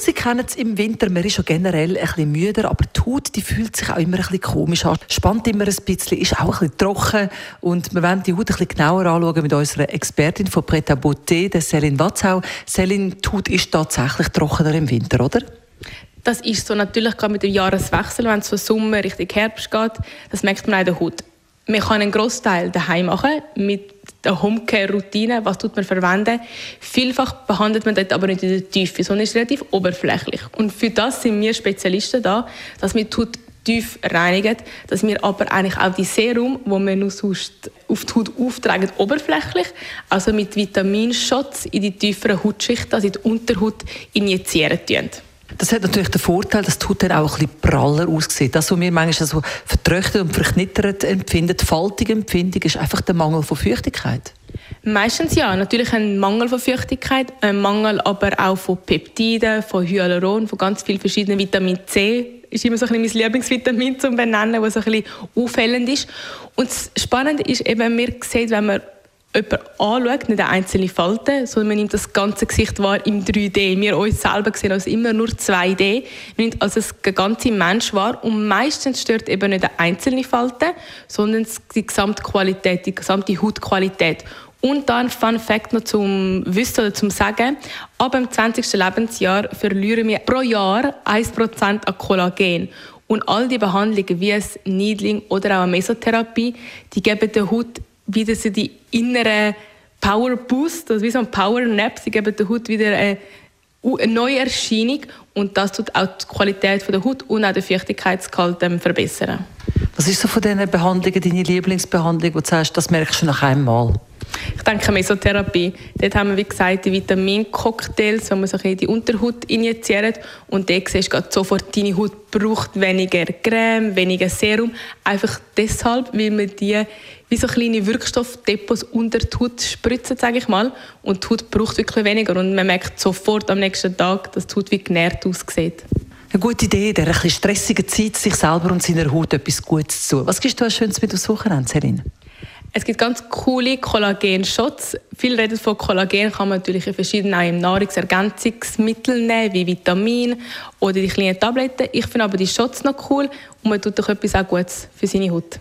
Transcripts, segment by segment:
Sie kennen es im Winter, man ist schon generell ein bisschen müder, aber die Haut die fühlt sich auch immer ein bisschen komisch an, spannt immer ein bisschen, ist auch ein bisschen trocken und wir wollen die Haut ein bisschen genauer anschauen mit unserer Expertin von Preta Beauté, der Céline Watzau. Céline, die Haut ist tatsächlich trockener im Winter, oder? Das ist so natürlich gerade mit dem Jahreswechsel, wenn es von Sommer Richtung Herbst geht, das merkt man auch in der Haut. Man kann einen Großteil daheim machen mit der Homecare-Routine. Was tut man verwenden? Vielfach behandelt man das aber nicht in der Tiefe, sondern ist relativ oberflächlich. Und für das sind wir Spezialisten da, dass wir Haut tief reinigen, dass wir aber eigentlich auch die Serum, wo wir nur sonst auf die Haut auftragen, oberflächlich, also mit Vitaminshots in die tieferen Hautschichten, also in die Unterhaut injizieren tun. Das hat natürlich den Vorteil, dass die Haut dann auch ein bisschen praller aussieht. Das, was wir manchmal so vertröchtet und verknittert empfinden, die faltige ist einfach der Mangel von Feuchtigkeit. Meistens ja, natürlich ein Mangel von Feuchtigkeit, ein Mangel aber auch von Peptiden, von Hyaluron, von ganz vielen verschiedenen Vitamin C ist immer so ein mein Lieblingsvitamin zum benennen, was so ein bisschen auffällend ist. Und das Spannende ist eben, man sieht, wenn man jemanden anschaut, nicht eine einzelne Falte, sondern man nimmt das ganze Gesicht wahr im 3D. Wir uns selber sehen also immer nur 2D. Man nimmt also das ganze Mensch wahr und meistens stört eben nicht eine einzelne Falte, sondern die Gesamtqualität, die gesamte Hautqualität. Und dann Fun Fact noch zum Wissen oder zum Sagen. Ab dem 20. Lebensjahr verlieren wir pro Jahr 1% an Kollagen. Und all die Behandlungen wie es Needling oder auch eine Mesotherapie, die geben der Haut wieder so die innere Power Boost, also wie so ein Power Nap, sie geben der Haut wieder eine, eine neue Erscheinung und das tut auch die Qualität der Haut und auch den Feuchtigkeitsgehalt verbessern. Was ist so von diesen Behandlungen deine Lieblingsbehandlung, wo du sagst, das merkst du nach einmal? Ich denke Mesotherapie. Dort haben wir, wie gesagt, die Vitamincocktails, wo man so in die Unterhaut injiziert. Und dort siehst du sofort, deine Haut braucht weniger Creme, weniger Serum. Einfach deshalb, weil man die wie so kleine Wirkstoffdepots unter die Haut spritzen, sage ich mal. Und die Haut braucht wirklich weniger. Und man merkt sofort am nächsten Tag, dass die Haut wie genährt aussieht. Eine gute Idee, in dieser stressigen Zeit sich selber und seiner Haut etwas Gutes zu tun. Was gibst du als Schönes mit aufs Wochenende, Celine? Es gibt ganz coole Kollagen-Shots. Viel reden von Kollagen kann man natürlich in verschiedenen Nahrungsergänzungsmitteln nehmen, wie Vitamin oder die kleinen Tabletten. Ich finde aber die Shots noch cool und man tut doch etwas auch Gutes für seine Haut.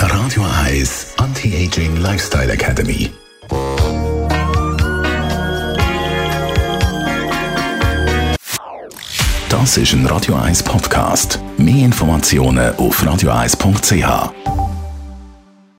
Radio Eyes Anti-Aging Lifestyle Academy. Das ist ein Radio 1 Podcast. Mehr Informationen auf radio1.ch.